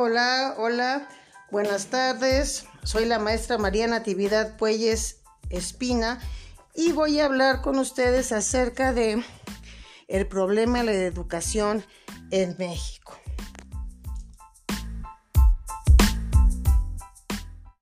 Hola, hola, buenas tardes. Soy la maestra María Natividad Puelles Espina y voy a hablar con ustedes acerca de el problema de la educación en México.